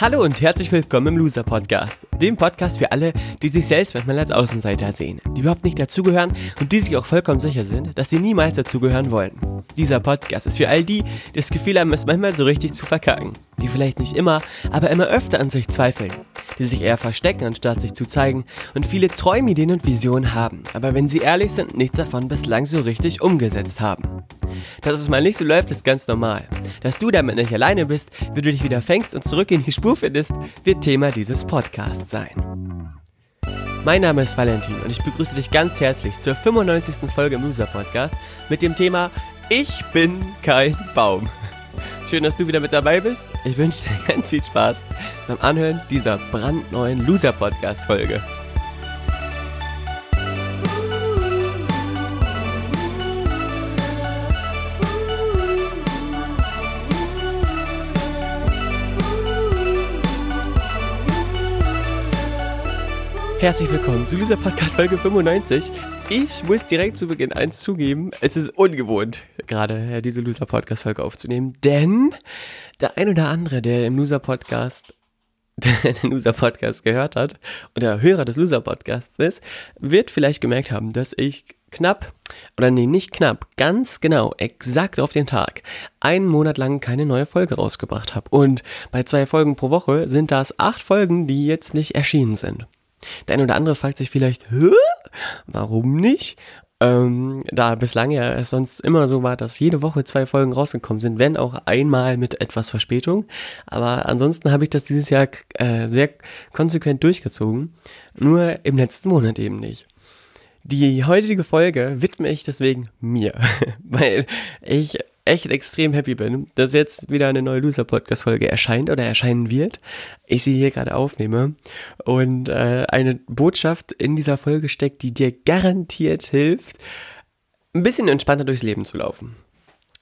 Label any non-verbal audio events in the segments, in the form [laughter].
Hallo und herzlich willkommen im Loser Podcast, dem Podcast für alle, die sich selbst manchmal als Außenseiter sehen, die überhaupt nicht dazugehören und die sich auch vollkommen sicher sind, dass sie niemals dazugehören wollen. Dieser Podcast ist für all die, die das Gefühl haben, es manchmal so richtig zu verkacken, die vielleicht nicht immer, aber immer öfter an sich zweifeln, die sich eher verstecken, anstatt sich zu zeigen und viele Träumideen und Visionen haben, aber wenn sie ehrlich sind, nichts davon bislang so richtig umgesetzt haben. Dass es mal nicht so läuft, ist ganz normal. Dass du damit nicht alleine bist, wie du dich wieder fängst und zurück in die Spur findest, wird Thema dieses Podcasts sein. Mein Name ist Valentin und ich begrüße dich ganz herzlich zur 95. Folge im Loser Podcast mit dem Thema Ich bin kein Baum. Schön, dass du wieder mit dabei bist. Ich wünsche dir [laughs] ganz viel Spaß beim Anhören dieser brandneuen Loser Herzlich willkommen zu dieser Podcast-Folge 95. Ich muss direkt zu Beginn eins zugeben, es ist ungewohnt, gerade diese Loser-Podcast-Folge aufzunehmen, denn der ein oder andere, der im Loser-Podcast [laughs] Loser-Podcast gehört hat oder Hörer des Loser-Podcasts ist, wird vielleicht gemerkt haben, dass ich knapp, oder nee, nicht knapp, ganz genau, exakt auf den Tag, einen Monat lang keine neue Folge rausgebracht habe. Und bei zwei Folgen pro Woche sind das acht Folgen, die jetzt nicht erschienen sind. Der eine oder andere fragt sich vielleicht, warum nicht? Ähm, da bislang ja es sonst immer so war, dass jede Woche zwei Folgen rausgekommen sind, wenn auch einmal mit etwas Verspätung. Aber ansonsten habe ich das dieses Jahr äh, sehr konsequent durchgezogen. Nur im letzten Monat eben nicht. Die heutige Folge widme ich deswegen mir, [laughs] weil ich echt extrem happy bin, dass jetzt wieder eine neue Loser-Podcast-Folge erscheint oder erscheinen wird. Ich sie hier gerade aufnehme und äh, eine Botschaft in dieser Folge steckt, die dir garantiert hilft, ein bisschen entspannter durchs Leben zu laufen.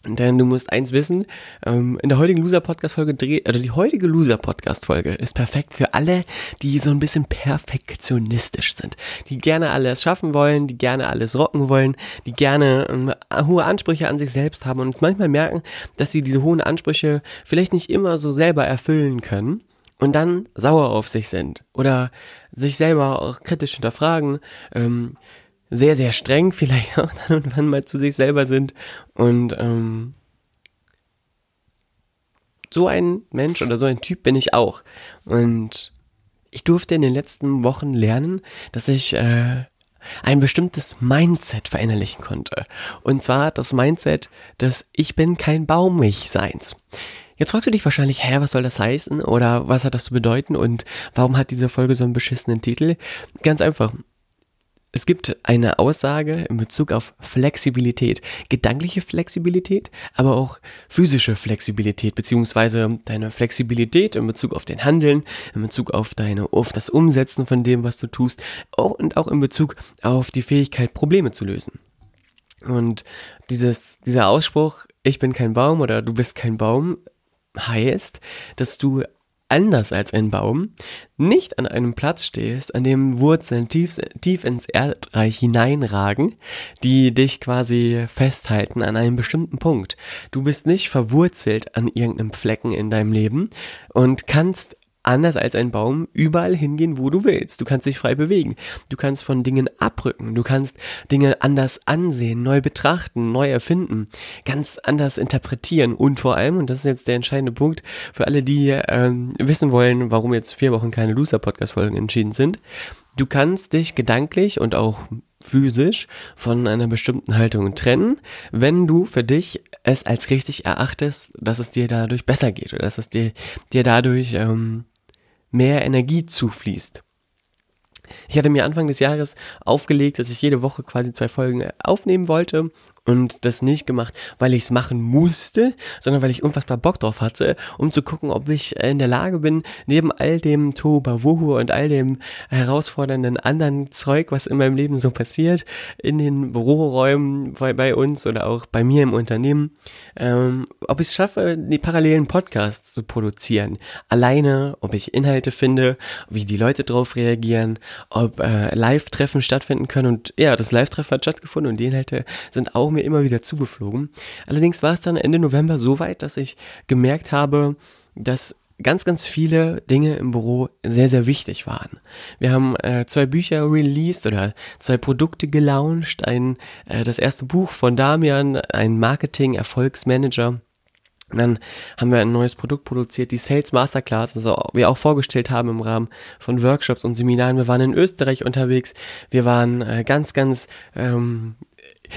Denn du musst eins wissen, ähm, in der heutigen Loser-Podcast-Folge, also die heutige Loser-Podcast-Folge ist perfekt für alle, die so ein bisschen perfektionistisch sind. Die gerne alles schaffen wollen, die gerne alles rocken wollen, die gerne ähm, hohe Ansprüche an sich selbst haben und manchmal merken, dass sie diese hohen Ansprüche vielleicht nicht immer so selber erfüllen können und dann sauer auf sich sind oder sich selber auch kritisch hinterfragen, ähm, sehr, sehr streng vielleicht auch dann und wann mal zu sich selber sind. Und ähm, so ein Mensch oder so ein Typ bin ich auch. Und ich durfte in den letzten Wochen lernen, dass ich äh, ein bestimmtes Mindset verinnerlichen konnte. Und zwar das Mindset des Ich bin kein Baum mich Seins. Jetzt fragst du dich wahrscheinlich, hä, was soll das heißen? Oder was hat das zu bedeuten? Und warum hat diese Folge so einen beschissenen Titel? Ganz einfach. Es gibt eine Aussage in Bezug auf Flexibilität, gedankliche Flexibilität, aber auch physische Flexibilität, beziehungsweise deine Flexibilität in Bezug auf den Handeln, in Bezug auf deine, auf das Umsetzen von dem, was du tust, und auch in Bezug auf die Fähigkeit, Probleme zu lösen. Und dieses, dieser Ausspruch, ich bin kein Baum oder du bist kein Baum, heißt, dass du anders als ein Baum, nicht an einem Platz stehst, an dem Wurzeln tief, tief ins Erdreich hineinragen, die dich quasi festhalten an einem bestimmten Punkt. Du bist nicht verwurzelt an irgendeinem Flecken in deinem Leben und kannst anders als ein Baum überall hingehen, wo du willst. Du kannst dich frei bewegen. Du kannst von Dingen abrücken. Du kannst Dinge anders ansehen, neu betrachten, neu erfinden, ganz anders interpretieren und vor allem, und das ist jetzt der entscheidende Punkt für alle, die ähm, wissen wollen, warum jetzt vier Wochen keine Loser-Podcast-Folgen entschieden sind, du kannst dich gedanklich und auch physisch von einer bestimmten Haltung trennen, wenn du für dich es als richtig erachtest, dass es dir dadurch besser geht oder dass es dir, dir dadurch ähm, mehr Energie zufließt. Ich hatte mir Anfang des Jahres aufgelegt, dass ich jede Woche quasi zwei Folgen aufnehmen wollte und das nicht gemacht, weil ich es machen musste, sondern weil ich unfassbar Bock drauf hatte, um zu gucken, ob ich in der Lage bin, neben all dem Tohuwabohu und all dem herausfordernden anderen Zeug, was in meinem Leben so passiert, in den Büroräumen bei, bei uns oder auch bei mir im Unternehmen, ähm, ob ich es schaffe, die parallelen Podcasts zu produzieren. Alleine, ob ich Inhalte finde, wie die Leute drauf reagieren, ob äh, Live-Treffen stattfinden können und ja, das Live-Treffen hat stattgefunden und die Inhalte sind auch mir immer wieder zugeflogen. Allerdings war es dann Ende November so weit, dass ich gemerkt habe, dass ganz, ganz viele Dinge im Büro sehr, sehr wichtig waren. Wir haben äh, zwei Bücher released oder zwei Produkte gelauncht. Ein, äh, das erste Buch von Damian, ein Marketing-Erfolgsmanager. Dann haben wir ein neues Produkt produziert, die Sales Masterclass, also wir auch vorgestellt haben im Rahmen von Workshops und Seminaren. Wir waren in Österreich unterwegs. Wir waren äh, ganz, ganz ähm,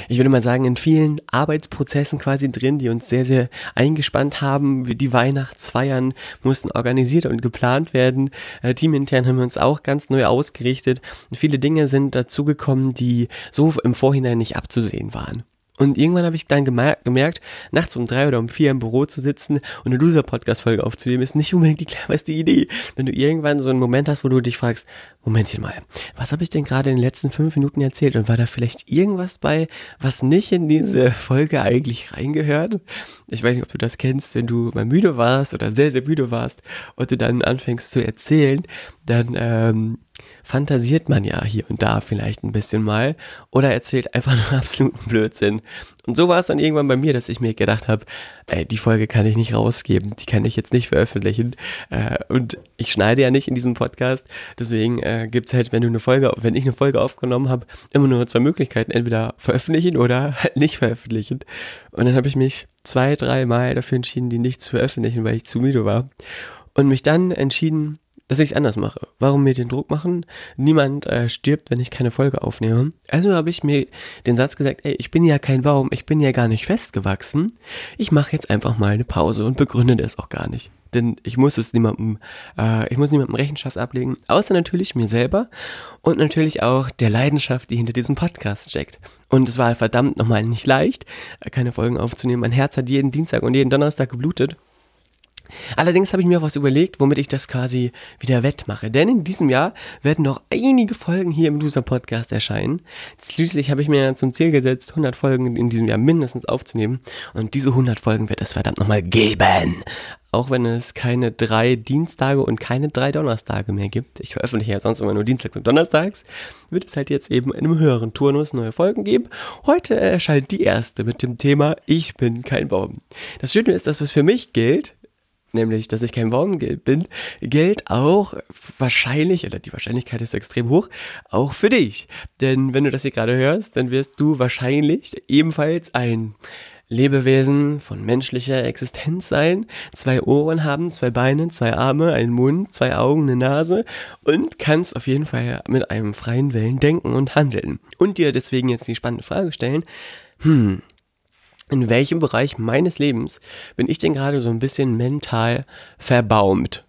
ich würde mal sagen, in vielen Arbeitsprozessen quasi drin, die uns sehr, sehr eingespannt haben. Die Weihnachtsfeiern mussten organisiert und geplant werden. Äh, teamintern haben wir uns auch ganz neu ausgerichtet. Und viele Dinge sind dazugekommen, die so im Vorhinein nicht abzusehen waren. Und irgendwann habe ich dann gemerkt, nachts um drei oder um vier im Büro zu sitzen und eine Loser-Podcast-Folge aufzunehmen, ist nicht unbedingt die cleverste Idee. Wenn du irgendwann so einen Moment hast, wo du dich fragst, Momentchen mal, was habe ich denn gerade in den letzten fünf Minuten erzählt? Und war da vielleicht irgendwas bei, was nicht in diese Folge eigentlich reingehört? Ich weiß nicht, ob du das kennst, wenn du mal müde warst oder sehr, sehr müde warst und du dann anfängst zu erzählen, dann ähm, fantasiert man ja hier und da vielleicht ein bisschen mal oder erzählt einfach [laughs] nur absoluten Blödsinn. Und so war es dann irgendwann bei mir, dass ich mir gedacht habe, ey, die Folge kann ich nicht rausgeben, die kann ich jetzt nicht veröffentlichen. Äh, und ich schneide ja nicht in diesem Podcast, deswegen äh, gibt es halt, wenn du eine Folge, wenn ich eine Folge aufgenommen habe, immer nur zwei Möglichkeiten, entweder veröffentlichen oder [laughs] halt nicht veröffentlichen. Und dann habe ich mich zwei, drei Mal dafür entschieden, die nicht zu veröffentlichen, weil ich zu müde war. Und mich dann entschieden, dass ich es anders mache. Warum mir den Druck machen? Niemand äh, stirbt, wenn ich keine Folge aufnehme. Also habe ich mir den Satz gesagt, ey, ich bin ja kein Baum, ich bin ja gar nicht festgewachsen. Ich mache jetzt einfach mal eine Pause und begründe das auch gar nicht. Denn ich muss es niemandem, äh, ich muss niemandem Rechenschaft ablegen, außer natürlich mir selber und natürlich auch der Leidenschaft, die hinter diesem Podcast steckt. Und es war verdammt nochmal nicht leicht, äh, keine Folgen aufzunehmen. Mein Herz hat jeden Dienstag und jeden Donnerstag geblutet. Allerdings habe ich mir was überlegt, womit ich das quasi wieder wettmache. Denn in diesem Jahr werden noch einige Folgen hier im Loser Podcast erscheinen. Schließlich habe ich mir zum Ziel gesetzt, 100 Folgen in diesem Jahr mindestens aufzunehmen. Und diese 100 Folgen wird es verdammt nochmal geben. Auch wenn es keine drei Dienstage und keine drei Donnerstage mehr gibt. Ich veröffentliche ja sonst immer nur Dienstags und Donnerstags. Wird es halt jetzt eben in einem höheren Turnus neue Folgen geben. Heute erscheint die erste mit dem Thema Ich bin kein Baum. Das Schöne ist, dass was für mich gilt, nämlich dass ich kein Baumgeld bin, gilt auch wahrscheinlich, oder die Wahrscheinlichkeit ist extrem hoch, auch für dich. Denn wenn du das hier gerade hörst, dann wirst du wahrscheinlich ebenfalls ein Lebewesen von menschlicher Existenz sein, zwei Ohren haben, zwei Beine, zwei Arme, einen Mund, zwei Augen, eine Nase und kannst auf jeden Fall mit einem freien Willen denken und handeln. Und dir deswegen jetzt die spannende Frage stellen, hm, in welchem Bereich meines Lebens bin ich denn gerade so ein bisschen mental verbaumt,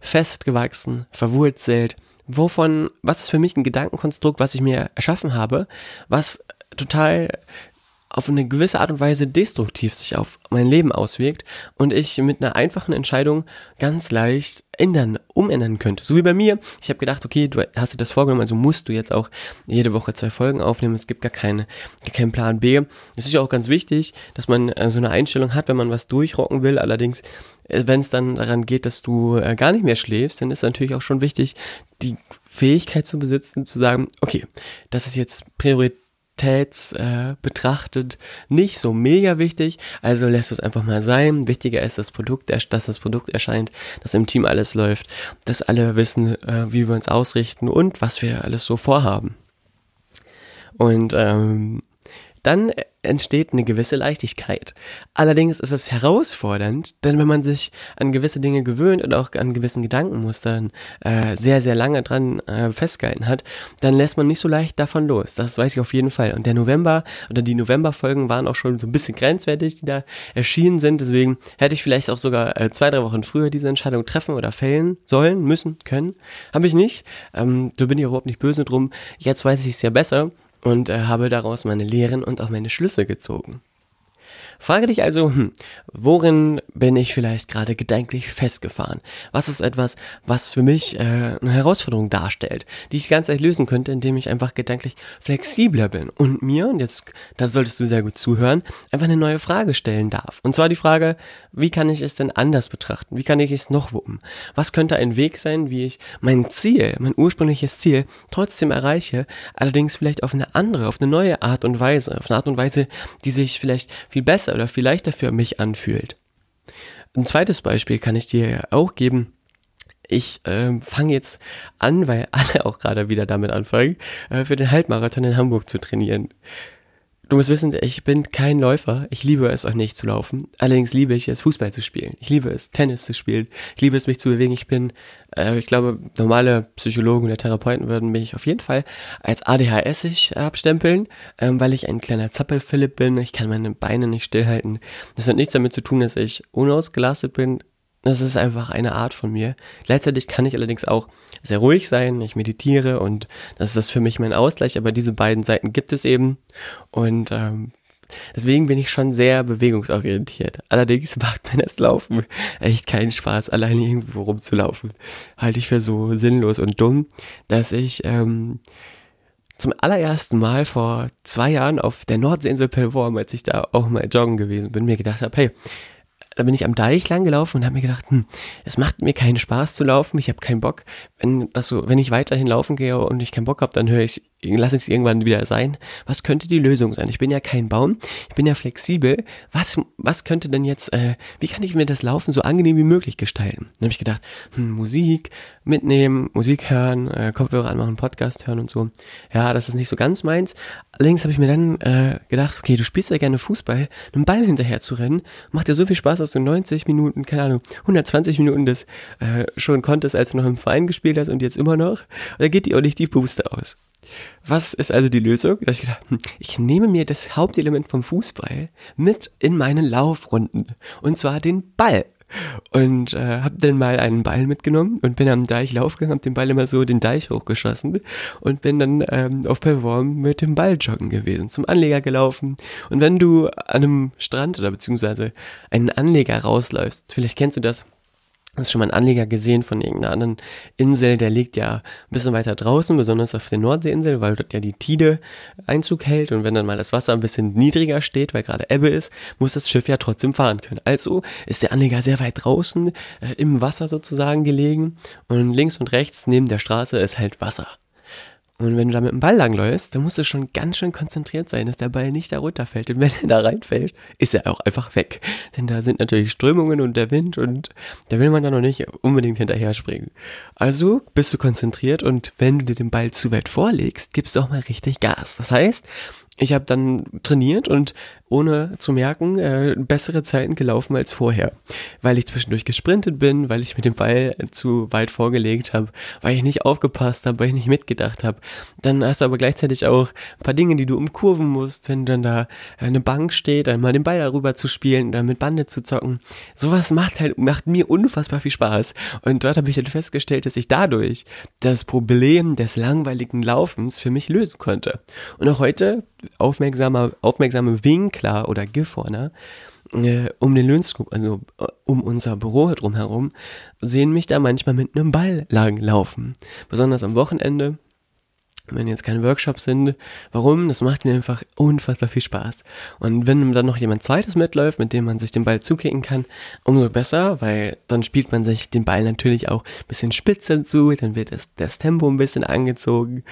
festgewachsen, verwurzelt? Wovon, was ist für mich ein Gedankenkonstrukt, was ich mir erschaffen habe, was total auf eine gewisse Art und Weise destruktiv sich auf mein Leben auswirkt und ich mit einer einfachen Entscheidung ganz leicht ändern, umändern könnte. So wie bei mir. Ich habe gedacht, okay, du hast dir das vorgenommen, also musst du jetzt auch jede Woche zwei Folgen aufnehmen. Es gibt gar, keine, gar keinen Plan B. Es ist ja auch ganz wichtig, dass man äh, so eine Einstellung hat, wenn man was durchrocken will. Allerdings, äh, wenn es dann daran geht, dass du äh, gar nicht mehr schläfst, dann ist natürlich auch schon wichtig, die Fähigkeit zu besitzen, zu sagen, okay, das ist jetzt Priorität Qualitäts äh, betrachtet nicht so mega wichtig, also lässt es einfach mal sein. Wichtiger ist das Produkt, dass das Produkt erscheint, dass im Team alles läuft, dass alle wissen, äh, wie wir uns ausrichten und was wir alles so vorhaben. Und ähm, dann entsteht eine gewisse Leichtigkeit. Allerdings ist es herausfordernd, denn wenn man sich an gewisse Dinge gewöhnt und auch an gewissen Gedankenmustern äh, sehr, sehr lange dran äh, festgehalten hat, dann lässt man nicht so leicht davon los. Das weiß ich auf jeden Fall. Und der November oder die Novemberfolgen waren auch schon so ein bisschen grenzwertig, die da erschienen sind. Deswegen hätte ich vielleicht auch sogar äh, zwei, drei Wochen früher diese Entscheidung treffen oder fällen sollen, müssen, können. Habe ich nicht. Ähm, da bin ich überhaupt nicht böse drum. Jetzt weiß ich es ja besser und äh, habe daraus meine Lehren und auch meine Schlüsse gezogen. Frage dich also, hm, worin bin ich vielleicht gerade gedanklich festgefahren? Was ist etwas, was für mich äh, eine Herausforderung darstellt, die ich ganz leicht lösen könnte, indem ich einfach gedanklich flexibler bin und mir, und jetzt, da solltest du sehr gut zuhören, einfach eine neue Frage stellen darf. Und zwar die Frage, wie kann ich es denn anders betrachten? Wie kann ich es noch wuppen? Was könnte ein Weg sein, wie ich mein Ziel, mein ursprüngliches Ziel trotzdem erreiche, allerdings vielleicht auf eine andere, auf eine neue Art und Weise, auf eine Art und Weise, die sich vielleicht viel besser oder viel leichter für mich anfühlt. Ein zweites Beispiel kann ich dir auch geben. Ich äh, fange jetzt an, weil [laughs] alle auch gerade wieder damit anfangen, äh, für den Halbmarathon in Hamburg zu trainieren. Du musst wissen, ich bin kein Läufer. Ich liebe es auch nicht zu laufen. Allerdings liebe ich es, Fußball zu spielen. Ich liebe es, Tennis zu spielen. Ich liebe es, mich zu bewegen. Ich bin, äh, ich glaube, normale Psychologen oder Therapeuten würden mich auf jeden Fall als ADHSig abstempeln, ähm, weil ich ein kleiner Zappelphilipp bin. Ich kann meine Beine nicht stillhalten. Das hat nichts damit zu tun, dass ich unausgelastet bin. Das ist einfach eine Art von mir. Gleichzeitig kann ich allerdings auch sehr ruhig sein. Ich meditiere und das ist für mich mein Ausgleich. Aber diese beiden Seiten gibt es eben. Und ähm, deswegen bin ich schon sehr bewegungsorientiert. Allerdings macht mir das Laufen echt keinen Spaß, alleine irgendwo rumzulaufen. Halte ich für so sinnlos und dumm, dass ich ähm, zum allerersten Mal vor zwei Jahren auf der Nordseeinsel Pellworm, als ich da auch mal joggen gewesen bin, mir gedacht habe, hey, da bin ich am Deich lang gelaufen und habe mir gedacht, hm, es macht mir keinen Spaß zu laufen, ich habe keinen Bock. Wenn das so, wenn ich weiterhin laufen gehe und ich keinen Bock habe, dann höre ich lass es irgendwann wieder sein. Was könnte die Lösung sein? Ich bin ja kein Baum, ich bin ja flexibel. Was, was könnte denn jetzt, äh, wie kann ich mir das Laufen so angenehm wie möglich gestalten? Dann habe ich gedacht, hm, Musik mitnehmen, Musik hören, äh, Kopfhörer anmachen, Podcast hören und so. Ja, das ist nicht so ganz meins. Allerdings habe ich mir dann äh, gedacht, okay, du spielst ja gerne Fußball, einen Ball hinterher zu rennen, macht dir so viel Spaß, dass du 90 Minuten, keine Ahnung, 120 Minuten das äh, schon konntest, als du noch im Verein gespielt hast und jetzt immer noch. Da geht dir auch nicht die Puste aus. Was ist also die Lösung? Da ich gedacht, hm, ich nehme mir das Hauptelement vom Fußball mit in meine Laufrunden. Und zwar den Ball. Und äh, habe dann mal einen Ball mitgenommen und bin am Deich laufgegangen, habe den Ball immer so den Deich hochgeschossen und bin dann ähm, auf Perform mit dem Ball joggen gewesen, zum Anleger gelaufen. Und wenn du an einem Strand oder beziehungsweise einen Anleger rausläufst, vielleicht kennst du das, Hast du schon mal einen Anleger gesehen von irgendeiner anderen Insel, der liegt ja ein bisschen weiter draußen, besonders auf der Nordseeinsel, weil dort ja die Tide Einzug hält und wenn dann mal das Wasser ein bisschen niedriger steht, weil gerade Ebbe ist, muss das Schiff ja trotzdem fahren können. Also ist der Anleger sehr weit draußen, äh, im Wasser sozusagen gelegen und links und rechts neben der Straße ist halt Wasser. Und wenn du da mit dem Ball langläufst, dann musst du schon ganz schön konzentriert sein, dass der Ball nicht da runterfällt. Und wenn er da reinfällt, ist er auch einfach weg. Denn da sind natürlich Strömungen und der Wind und da will man da noch nicht unbedingt hinterher springen. Also bist du konzentriert und wenn du dir den Ball zu weit vorlegst, gibst du auch mal richtig Gas. Das heißt, ich habe dann trainiert und ohne zu merken äh, bessere Zeiten gelaufen als vorher, weil ich zwischendurch gesprintet bin, weil ich mit dem Ball zu weit vorgelegt habe, weil ich nicht aufgepasst habe, weil ich nicht mitgedacht habe. Dann hast du aber gleichzeitig auch ein paar Dinge, die du umkurven musst, wenn dann da eine Bank steht, einmal den Ball darüber zu spielen, dann mit Bande zu zocken. Sowas macht halt macht mir unfassbar viel Spaß und dort habe ich dann festgestellt, dass ich dadurch das Problem des langweiligen Laufens für mich lösen konnte. Und auch heute aufmerksame Winkel Klar oder Gifhorner äh, um den Löhnskug, also um unser Büro drumherum, sehen mich da manchmal mit einem Ball lang laufen. Besonders am Wochenende, wenn jetzt keine Workshops sind. Warum? Das macht mir einfach unfassbar viel Spaß. Und wenn dann noch jemand zweites mitläuft, mit dem man sich den Ball zukicken kann, umso besser, weil dann spielt man sich den Ball natürlich auch ein bisschen spitzer zu, dann wird das, das Tempo ein bisschen angezogen.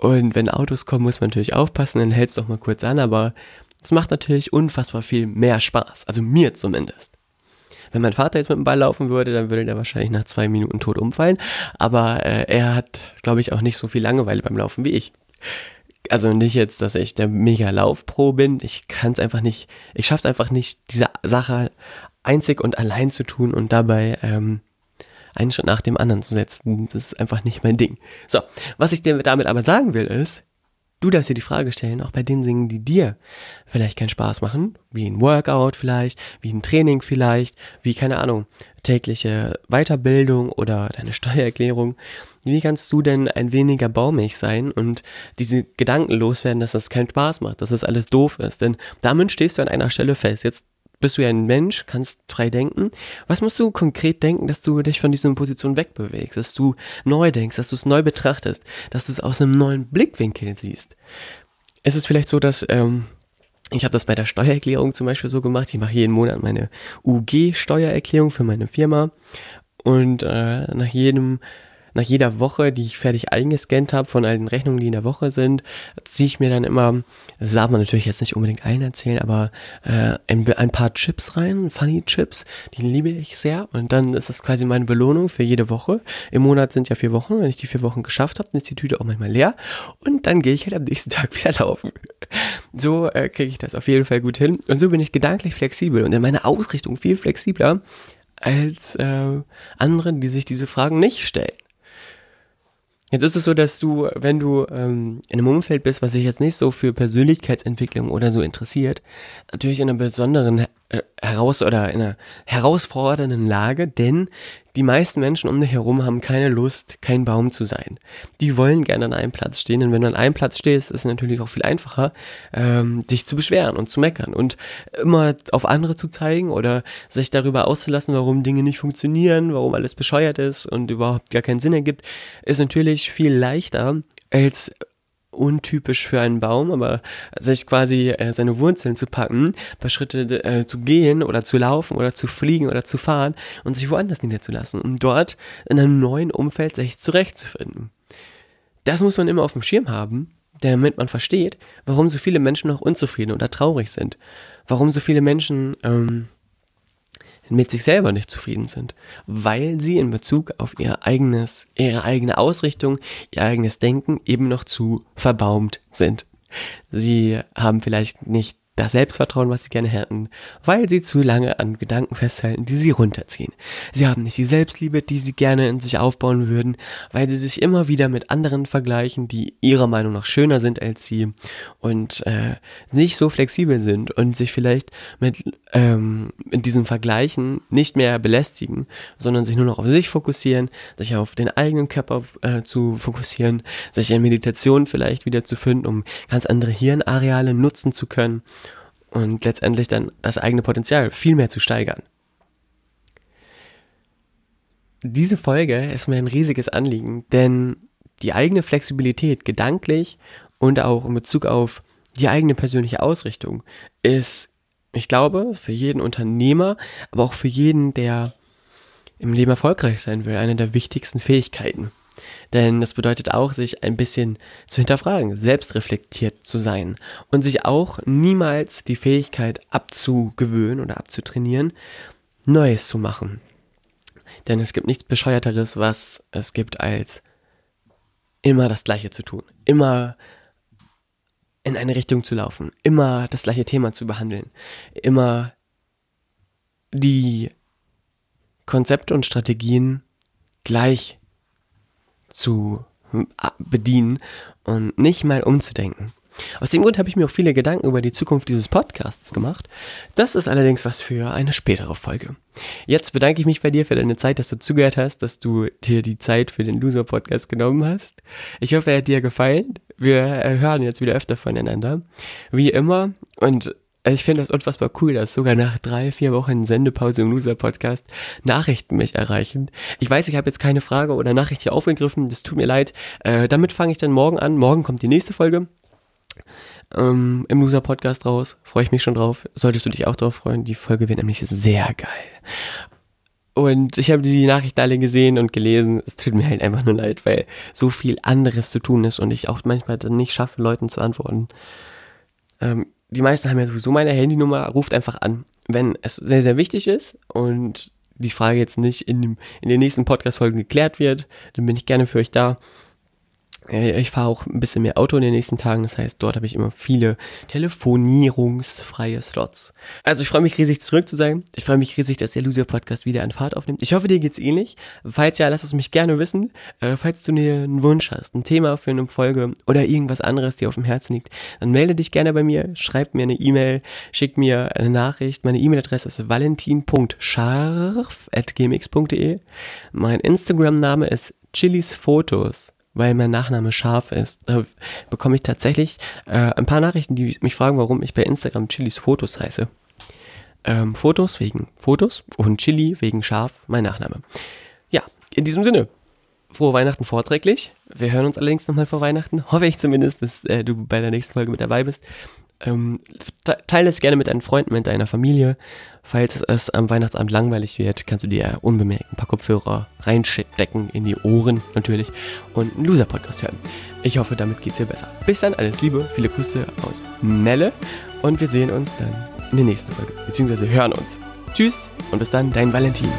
Und wenn Autos kommen, muss man natürlich aufpassen, dann hältst du auch mal kurz an, aber es macht natürlich unfassbar viel mehr Spaß. Also mir zumindest. Wenn mein Vater jetzt mit dem Ball laufen würde, dann würde der wahrscheinlich nach zwei Minuten tot umfallen. Aber äh, er hat, glaube ich, auch nicht so viel Langeweile beim Laufen wie ich. Also nicht jetzt, dass ich der mega Laufpro bin. Ich kann es einfach nicht, ich schaffe es einfach nicht, diese Sache einzig und allein zu tun und dabei ähm, einen Schritt nach dem anderen zu setzen. Das ist einfach nicht mein Ding. So, was ich dir damit aber sagen will, ist, Du darfst dir die Frage stellen, auch bei den Dingen, die dir vielleicht keinen Spaß machen, wie ein Workout vielleicht, wie ein Training vielleicht, wie keine Ahnung, tägliche Weiterbildung oder deine [laughs] Steuererklärung. Wie kannst du denn ein weniger baumig sein und diese Gedanken loswerden, dass das keinen Spaß macht, dass das alles doof ist? Denn damit stehst du an einer Stelle fest. Jetzt bist du ja ein Mensch, kannst frei denken. Was musst du konkret denken, dass du dich von dieser Position wegbewegst, dass du neu denkst, dass du es neu betrachtest, dass du es aus einem neuen Blickwinkel siehst? Es ist vielleicht so, dass ähm, ich habe das bei der Steuererklärung zum Beispiel so gemacht. Ich mache jeden Monat meine UG-Steuererklärung für meine Firma und äh, nach jedem nach jeder Woche, die ich fertig eingescannt habe von all den Rechnungen, die in der Woche sind, ziehe ich mir dann immer, das darf man natürlich jetzt nicht unbedingt allen erzählen, aber äh, ein, ein, paar Chips rein, Funny Chips, die liebe ich sehr. Und dann ist das quasi meine Belohnung für jede Woche. Im Monat sind ja vier Wochen. Wenn ich die vier Wochen geschafft habe, dann ist die Tüte auch manchmal leer. Und dann gehe ich halt am nächsten [laughs] Tag wieder laufen. So äh, kriege ich das auf jeden Fall gut hin. Und so bin ich gedanklich flexibel und in meiner Ausrichtung viel flexibler als äh, andere, die sich diese Fragen nicht stellen. Jetzt ist es so, dass du, wenn du ähm, in einem Umfeld bist, was sich jetzt nicht so für Persönlichkeitsentwicklung oder so interessiert, natürlich in einer besonderen heraus oder in einer herausfordernden Lage, denn die meisten Menschen um dich herum haben keine Lust, kein Baum zu sein. Die wollen gerne an einem Platz stehen, und wenn du an einem Platz stehst, ist es natürlich auch viel einfacher, ähm, dich zu beschweren und zu meckern und immer auf andere zu zeigen oder sich darüber auszulassen, warum Dinge nicht funktionieren, warum alles bescheuert ist und überhaupt gar keinen Sinn ergibt, ist natürlich viel leichter, als untypisch für einen Baum, aber sich quasi äh, seine Wurzeln zu packen, ein paar Schritte äh, zu gehen oder zu laufen oder zu fliegen oder zu fahren und sich woanders niederzulassen, um dort in einem neuen Umfeld sich zurechtzufinden. Das muss man immer auf dem Schirm haben, damit man versteht, warum so viele Menschen noch unzufrieden oder traurig sind, warum so viele Menschen ähm, mit sich selber nicht zufrieden sind, weil sie in Bezug auf ihr eigenes, ihre eigene Ausrichtung, ihr eigenes Denken eben noch zu verbaumt sind. Sie haben vielleicht nicht das Selbstvertrauen, was sie gerne hätten, weil sie zu lange an Gedanken festhalten, die sie runterziehen. Sie haben nicht die Selbstliebe, die sie gerne in sich aufbauen würden, weil sie sich immer wieder mit anderen vergleichen, die ihrer Meinung nach schöner sind als sie und äh, nicht so flexibel sind und sich vielleicht mit, ähm, mit diesem Vergleichen nicht mehr belästigen, sondern sich nur noch auf sich fokussieren, sich auf den eigenen Körper äh, zu fokussieren, sich in Meditation vielleicht wieder zu finden, um ganz andere Hirnareale nutzen zu können und letztendlich dann das eigene Potenzial viel mehr zu steigern. Diese Folge ist mir ein riesiges Anliegen, denn die eigene Flexibilität gedanklich und auch in Bezug auf die eigene persönliche Ausrichtung ist, ich glaube, für jeden Unternehmer, aber auch für jeden, der im Leben erfolgreich sein will, eine der wichtigsten Fähigkeiten. Denn das bedeutet auch, sich ein bisschen zu hinterfragen, selbstreflektiert zu sein und sich auch niemals die Fähigkeit abzugewöhnen oder abzutrainieren, Neues zu machen. Denn es gibt nichts Bescheuerteres, was es gibt, als immer das Gleiche zu tun. Immer in eine Richtung zu laufen. Immer das gleiche Thema zu behandeln. Immer die Konzepte und Strategien gleich zu bedienen und nicht mal umzudenken. Aus dem Grund habe ich mir auch viele Gedanken über die Zukunft dieses Podcasts gemacht. Das ist allerdings was für eine spätere Folge. Jetzt bedanke ich mich bei dir für deine Zeit, dass du zugehört hast, dass du dir die Zeit für den Loser Podcast genommen hast. Ich hoffe, er hat dir gefallen. Wir hören jetzt wieder öfter voneinander. Wie immer. Und also ich finde das unfassbar cool, dass sogar nach drei, vier Wochen Sendepause im Loser-Podcast Nachrichten mich erreichen. Ich weiß, ich habe jetzt keine Frage oder Nachricht hier aufgegriffen, das tut mir leid. Äh, damit fange ich dann morgen an. Morgen kommt die nächste Folge ähm, im Loser-Podcast raus. Freue ich mich schon drauf. Solltest du dich auch drauf freuen. Die Folge wird nämlich sehr geil. Und ich habe die Nachrichten alle gesehen und gelesen. Es tut mir halt einfach nur leid, weil so viel anderes zu tun ist und ich auch manchmal dann nicht schaffe, Leuten zu antworten. Ähm, die meisten haben ja sowieso meine Handynummer, ruft einfach an, wenn es sehr, sehr wichtig ist und die Frage jetzt nicht in, dem, in den nächsten Podcast-Folgen geklärt wird, dann bin ich gerne für euch da. Ich fahre auch ein bisschen mehr Auto in den nächsten Tagen, das heißt, dort habe ich immer viele telefonierungsfreie Slots. Also ich freue mich riesig zurück zu sein. Ich freue mich riesig, dass der Loser Podcast wieder an Fahrt aufnimmt. Ich hoffe, dir geht's ähnlich. Falls ja, lass es mich gerne wissen. Äh, falls du einen Wunsch hast, ein Thema für eine Folge oder irgendwas anderes dir auf dem Herzen liegt, dann melde dich gerne bei mir, schreib mir eine E-Mail, schick mir eine Nachricht. Meine E-Mail-Adresse ist valentin.scharf.gmx.de. Mein Instagram-Name ist Chilis Fotos weil mein Nachname scharf ist. Da bekomme ich tatsächlich äh, ein paar Nachrichten, die mich fragen, warum ich bei Instagram Chilis Fotos heiße. Ähm, Fotos wegen Fotos und Chili wegen scharf, mein Nachname. Ja, in diesem Sinne, frohe Weihnachten vorträglich. Wir hören uns allerdings nochmal vor Weihnachten. Hoffe ich zumindest, dass äh, du bei der nächsten Folge mit dabei bist. Ähm, teile es gerne mit deinen Freunden, mit deiner Familie. Falls es am Weihnachtsabend langweilig wird, kannst du dir unbemerkt ein paar Kopfhörer reinstecken in die Ohren natürlich und einen Loser-Podcast hören. Ich hoffe, damit geht es dir besser. Bis dann, alles Liebe, viele Grüße aus Melle und wir sehen uns dann in der nächsten Folge, beziehungsweise hören uns. Tschüss und bis dann, dein Valentin.